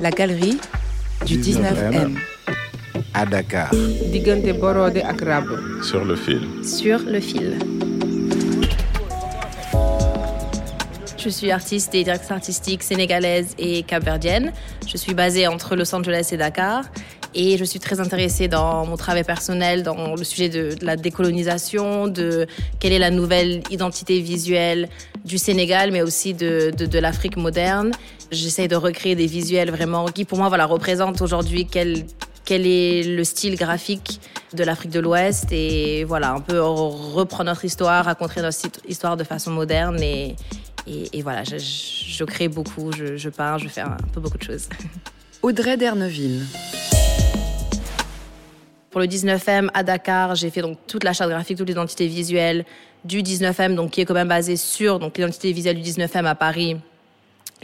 La galerie du 19M. À Dakar. diggante Borode ak. Sur le fil. Sur le fil. Je suis artiste et directrice artistique sénégalaise et capverdienne. Je suis basée entre Los Angeles et Dakar. Et je suis très intéressée dans mon travail personnel, dans le sujet de, de la décolonisation, de quelle est la nouvelle identité visuelle du Sénégal, mais aussi de, de, de l'Afrique moderne. J'essaie de recréer des visuels vraiment qui, pour moi, voilà, représentent aujourd'hui quel, quel est le style graphique de l'Afrique de l'Ouest et voilà, un peu reprendre notre histoire, raconter notre histoire de façon moderne et, et, et voilà, je, je, crée beaucoup, je, je peins, je fais un peu beaucoup de choses. Audrey Derneville. Pour le 19M à Dakar, j'ai fait donc toute la charte graphique, toute l'identité visuelle du 19M, donc qui est quand même basée sur donc l'identité visuelle du 19M à Paris.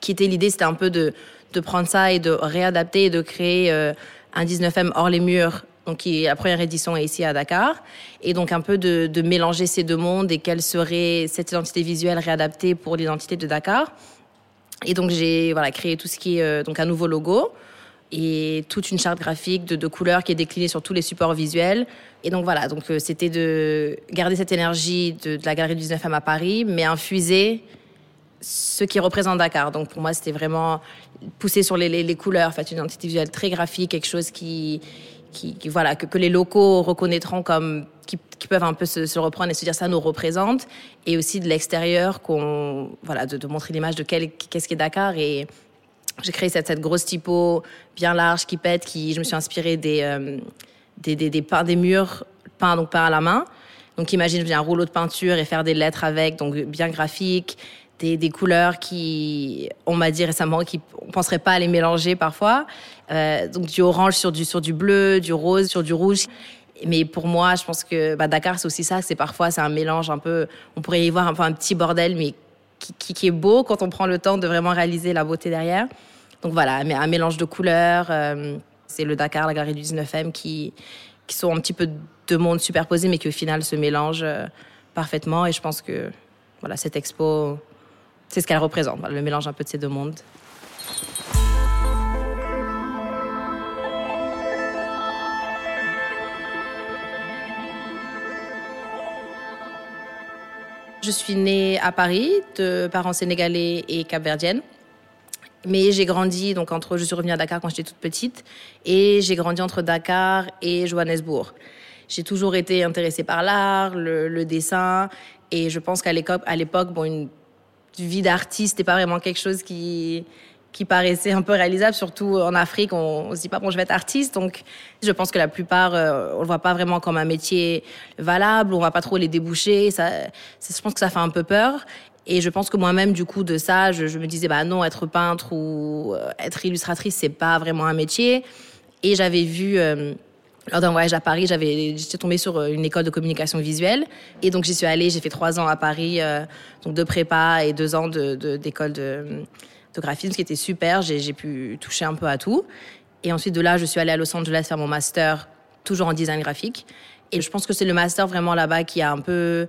Qui était l'idée, c'était un peu de de prendre ça et de réadapter et de créer euh, un 19M hors les murs. Donc, qui, la première édition est ici à Dakar. Et donc, un peu de, de mélanger ces deux mondes et quelle serait cette identité visuelle réadaptée pour l'identité de Dakar. Et donc, j'ai voilà, créé tout ce qui est euh, donc un nouveau logo et toute une charte graphique de, couleurs qui est déclinée sur tous les supports visuels. Et donc voilà, donc euh, c'était de garder cette énergie de, la galerie du 19e à Paris, mais infuser ce qui représente Dakar. Donc pour moi, c'était vraiment pousser sur les, couleurs, fait une identité visuelle très graphique, quelque chose qui, voilà, que, les locaux reconnaîtront comme qui, peuvent un peu se, reprendre et se dire ça nous représente, et aussi de l'extérieur qu'on voilà de, montrer l'image de qu'est-ce qu'est Dakar et j'ai créé cette, grosse typo bien large qui pète, qui je me suis inspirée des euh, des, murs peints donc à la main. Donc imagine je un rouleau de peinture et faire des lettres avec, donc bien graphique, des, couleurs qui, on m'a dit récemment, qui on penserait pas à les mélanger parfois. Euh, donc du orange sur du sur du bleu, du rose sur du rouge. Mais pour moi, je pense que bah, Dakar c'est aussi ça, c'est parfois c'est un mélange un peu, on pourrait y voir un un petit bordel, mais qui, est beau quand on prend le temps de vraiment réaliser la beauté derrière. Donc voilà, un mélange de couleurs. Euh, c'est le Dakar, la galerie du 19e qui, qui sont un petit peu deux mondes superposés, mais qui au final se mélangent euh, parfaitement. Et je pense que voilà, cette expo, c'est ce qu'elle représente, le mélange un peu de ces deux mondes. Je suis née à Paris de parents sénégalais et capverdiennes. Mais j'ai grandi, donc entre, je suis revenue à Dakar quand j'étais toute petite, et j'ai grandi entre Dakar et Johannesburg. J'ai toujours été intéressée par l'art, le, dessin, et je pense qu'à l'époque, bon, une vie d'artiste n'est pas vraiment quelque chose qui, qui paraissait un peu réalisable, surtout en Afrique, on, on se dit pas bon je vais être artiste, donc je pense que la plupart euh, on le voit pas vraiment comme un métier valable, on va pas trop les déboucher, ça, je pense que ça fait un peu peur. Et je pense que moi-même, du coup, de ça, je, me disais, bah non, être peintre ou euh, être illustratrice, c'est pas vraiment un métier. Et j'avais vu, euh, lors d'un voyage à Paris, j'avais, j'étais tombée sur une école de communication visuelle. Et donc, j'y suis allée, j'ai fait trois ans à Paris, euh, donc de prépa et deux ans d'école de, graphisme, ce qui était super. J'ai, pu toucher un peu à tout. Et ensuite, de là, je suis allée à Los Angeles faire mon master, toujours en design graphique. Et je pense que c'est le master vraiment là-bas qui a un peu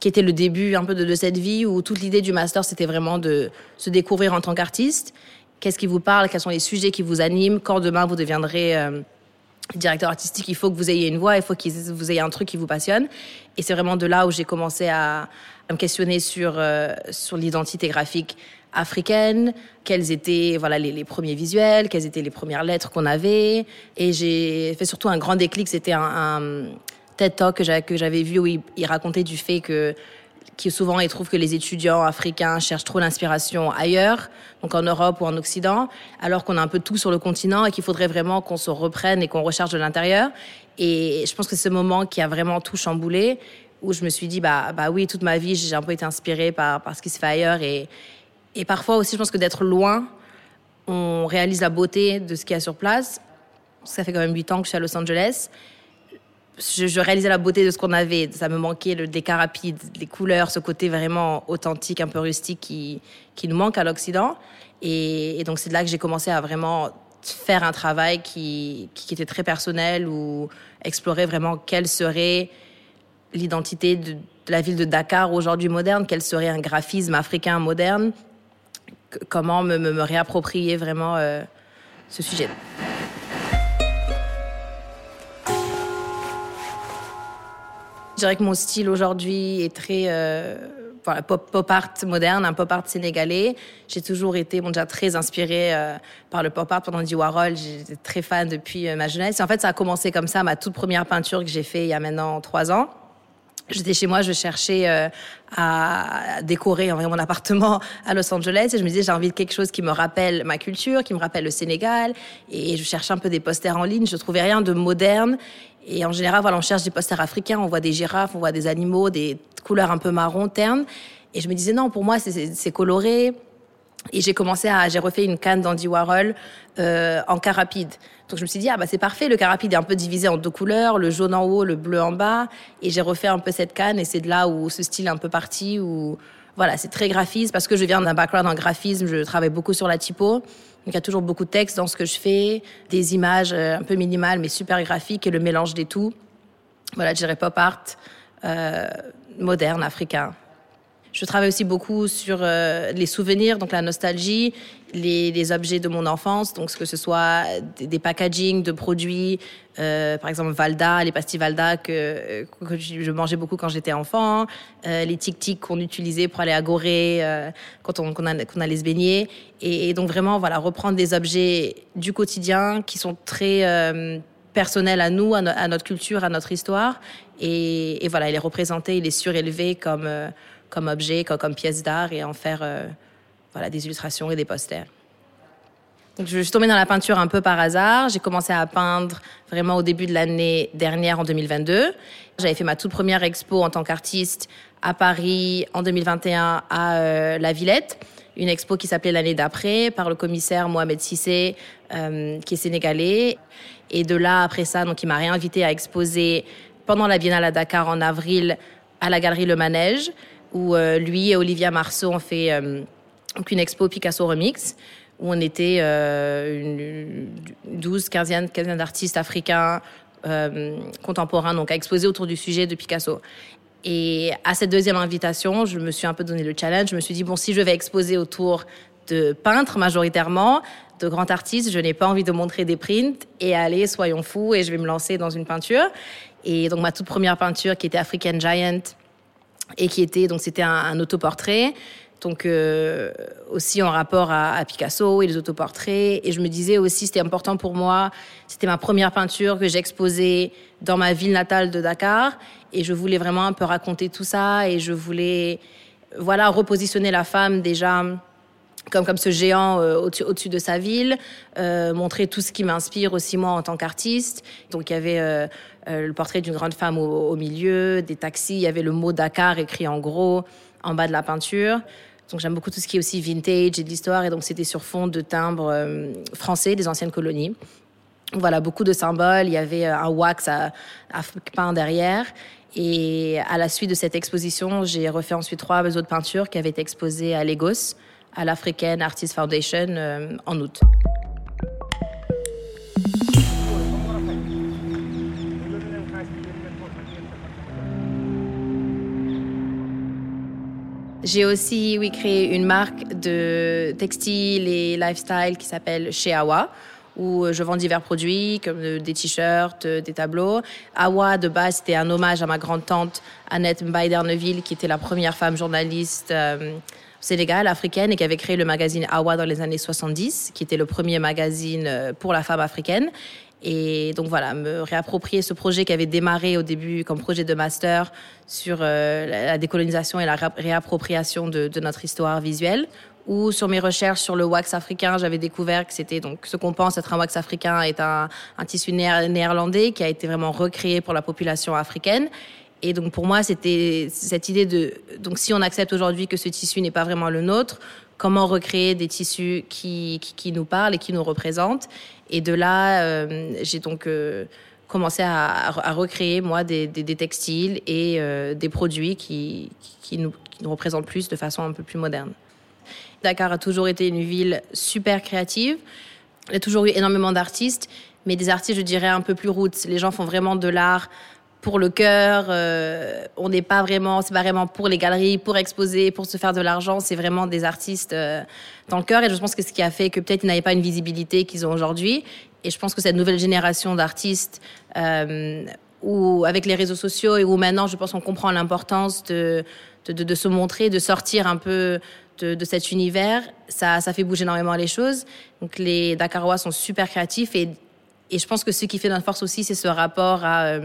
qui était le début un peu de, de cette vie où toute l'idée du master c'était vraiment de se découvrir en tant qu'artiste. Qu'est-ce qui vous parle? Quels sont les sujets qui vous animent? Quand demain vous deviendrez euh, directeur artistique, il faut que vous ayez une voix, il faut que vous ayez un truc qui vous passionne. Et c'est vraiment de là où j'ai commencé à, à, me questionner sur euh, sur l'identité graphique africaine, quels étaient voilà les, premiers visuels, quelles étaient les premières lettres qu'on avait. Et j'ai fait surtout un grand déclic. C'était un, TED Talk que j'avais vu où il, racontait du fait que souvent il trouve que les étudiants africains cherchent trop l'inspiration ailleurs, donc en Europe ou en Occident, alors qu'on a un peu tout sur le continent et qu'il faudrait vraiment qu'on se reprenne et qu'on recherche de l'intérieur. Et je pense que c'est ce moment qui a vraiment tout chamboulé, où je me suis dit bah bah oui toute ma vie j'ai un peu été inspirée par par ce qui se fait ailleurs et et parfois aussi je pense que d'être loin, on réalise la beauté de ce qu'il y a sur place. Ça fait quand même huit ans que je suis à Los Angeles je, réalisais la beauté de ce qu'on avait. Ça me manquait le décart rapide, les couleurs, ce côté vraiment authentique, un peu rustique qui, qui nous manque à l'Occident. Et, donc c'est là que j'ai commencé à vraiment faire un travail qui, qui, était très personnel ou explorer vraiment quelle serait l'identité de, de, la ville de Dakar aujourd'hui moderne, quel serait un graphisme africain moderne, comment me, me, réapproprier vraiment ce sujet. Je dirais que mon style aujourd'hui est très euh, pop, pop, art moderne, un pop art sénégalais. J'ai toujours été déjà très inspirée euh, par le pop art pendant du Warhol. J'étais très fan depuis euh, ma jeunesse. En fait, ça a commencé comme ça, ma toute première peinture que j'ai fait il y a maintenant trois ans. J'étais chez moi, je cherchais euh, à décorer mon appartement à Los Angeles et je me disais j'ai envie de quelque chose qui me rappelle ma culture, qui me rappelle le Sénégal. Et je cherchais un peu des posters en ligne, je trouvais rien de moderne. Et en général voilà, on cherche des posters africains, on voit des girafes, on voit des animaux, des couleurs un peu marron ternes. Et je me disais non, pour moi c'est coloré, et j'ai commencé à, j'ai refait une canne d'Andy Warhol euh, en cas rapide. Donc je me suis dit ah bah c'est parfait, le cas rapide est un peu divisé en deux couleurs, le jaune en haut, le bleu en bas, et j'ai refait un peu cette canne. Et c'est de là où ce style est un peu parti où voilà c'est très graphiste parce que je viens d'un background en graphisme, je travaille beaucoup sur la typo, donc il y a toujours beaucoup de texte dans ce que je fais, des images euh, un peu minimales mais super graphiques et le mélange des tout. Voilà, je dirais pop art euh, moderne africain. Je travaille aussi beaucoup sur euh, les souvenirs, donc la nostalgie, les, les, objets de mon enfance, donc que ce soit des, des packaging de produits, euh, par exemple Valda, les pastilles Valda que, que je mangeais beaucoup quand j'étais enfant, euh, les tic-tic qu'on utilisait pour aller à Gorée euh, quand on, qu'on allait se baigner, et, et, donc vraiment voilà reprendre des objets du quotidien qui sont très euh, personnels à nous, à, no à, notre culture, à notre histoire, et, et voilà, les représenter, les surélever comme euh, comme objet, comme, pièce d'art et en faire euh, voilà, des illustrations et des posters. Donc, je suis tombée dans la peinture un peu par hasard. J'ai commencé à peindre vraiment au début de l'année dernière, en 2022. J'avais fait ma toute première expo en tant qu'artiste à Paris en 2021 à euh, La Villette. Une expo qui s'appelait l'année d'après par le commissaire Mohamed Sissé, euh, qui est sénégalais. Et de là, après ça, donc, il m'a réinvité à exposer pendant la Biennale à Dakar en avril à la galerie Le Manège où euh, lui et Olivia Marceau ont fait euh, une expo Picasso Remix, où on était euh, une 12, 15 d'artistes africains euh, contemporains, donc à exposer autour du sujet de Picasso. Et à cette deuxième invitation, je me suis un peu donné le challenge. Je me suis dit, bon, si je vais exposer autour de peintres majoritairement, de grands artistes, je n'ai pas envie de montrer des prints et allez, soyons fous, et je vais me lancer dans une peinture. Et donc ma toute première peinture qui était African Giant, et qui était donc c'était un, un, autoportrait. Donc euh, aussi en rapport à, à, Picasso et les autoportraits. Et je me disais aussi c'était important pour moi c'était ma première peinture que j'exposais dans ma ville natale de Dakar. Et je voulais vraiment un peu raconter tout ça et je voulais voilà repositionner la femme déjà comme comme ce géant euh, au-dessus au de sa ville, euh, montrer tout ce qui m'inspire aussi moi en tant qu'artiste. Donc il y avait euh, le portrait d'une grande femme au, milieu, des taxis, il y avait le mot Dakar écrit en gros en bas de la peinture. Donc j'aime beaucoup tout ce qui est aussi vintage et de l'histoire et donc c'était sur fond de timbres français des anciennes colonies. Voilà, beaucoup de symboles, il y avait un wax à, à peint derrière. Et à la suite de cette exposition, j'ai refait ensuite trois autres peintures qui avaient été exposées à Lagos à l'African Artist Foundation euh, en août. J'ai aussi oui, créé une marque de textile et lifestyle qui s'appelle Chez Awa où je vends divers produits comme des t-shirts, des tableaux. Awa, de base, c'était un hommage à ma grande-tante Annette Mbaye d'Erneville, qui était la première femme journaliste euh, Sénégal, africaine, et qui avait créé le magazine Awa dans les années 70, qui était le premier magazine euh, pour la femme africaine. Et donc voilà, me réapproprier ce projet qui avait démarré au début comme projet de master sur euh, la décolonisation et la réappropriation de, notre histoire visuelle, ou sur mes recherches sur le wax africain, j'avais découvert que c'était donc ce qu'on pense être un wax africain est un tissu néerlandais qui a été vraiment recréé pour la population africaine. Et donc pour moi, c'était cette idée de donc si on accepte aujourd'hui que ce tissu n'est pas vraiment le nôtre, comment recréer des tissus qui, qui, nous parlent et qui nous représentent? Et de là, euh, j'ai donc euh, commencé à, recréer moi des, des, textiles et euh, des produits qui, qui nous représentent plus de façon un peu plus moderne. Dakar a toujours été une ville super créative. Il y a toujours eu énormément d'artistes, mais des artistes, je dirais, un peu plus roots. Les gens font vraiment de l'art pour le cœur. Euh, on n'est pas vraiment, c'est pas vraiment pour les galeries, pour exposer, pour se faire de l'argent. C'est vraiment des artistes euh, dans le cœur. Et je pense que ce qui a fait que peut-être ils n'avaient pas une visibilité qu'ils ont aujourd'hui. Et je pense que cette nouvelle génération d'artistes, euh, avec les réseaux sociaux et où maintenant, je pense qu'on comprend l'importance de, de, se montrer, de sortir un peu de, cet univers, ça, ça fait bouger énormément les choses. Donc les Dakarois sont super créatifs et, et je pense que ce qui fait notre force aussi, c'est ce rapport à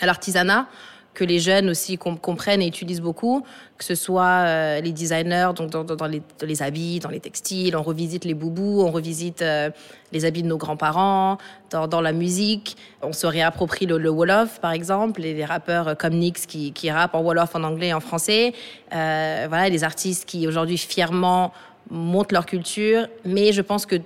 à l'artisanat que les jeunes aussi comprennent et utilisent beaucoup, que ce soit euh, les designers, donc dans, les, habits, dans les textiles, on revisite les boubous, on revisite euh, les habits de nos grands-parents, dans, la musique, on se réapproprie le, le Wolof par exemple, les rappeurs comme Nix qui, qui rappent en Wolof, en anglais et en français, euh, voilà, les artistes qui aujourd'hui fièrement montrent leur culture, mais je pense que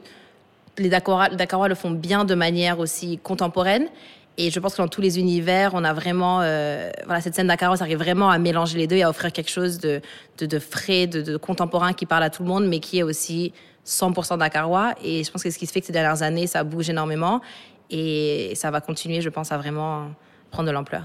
les Dakarois le font bien de manière aussi contemporaine et je pense que dans tous les univers, on a vraiment, euh, voilà, cette scène d'Akaro, ça arrive vraiment à mélanger les deux et à offrir quelque chose de, de, de frais, de, de, contemporain qui parle à tout le monde, mais qui est aussi 100% dakarois. Et je pense que ce qui se fait que ces dernières années, ça bouge énormément et ça va continuer, je pense, à vraiment prendre de l'ampleur.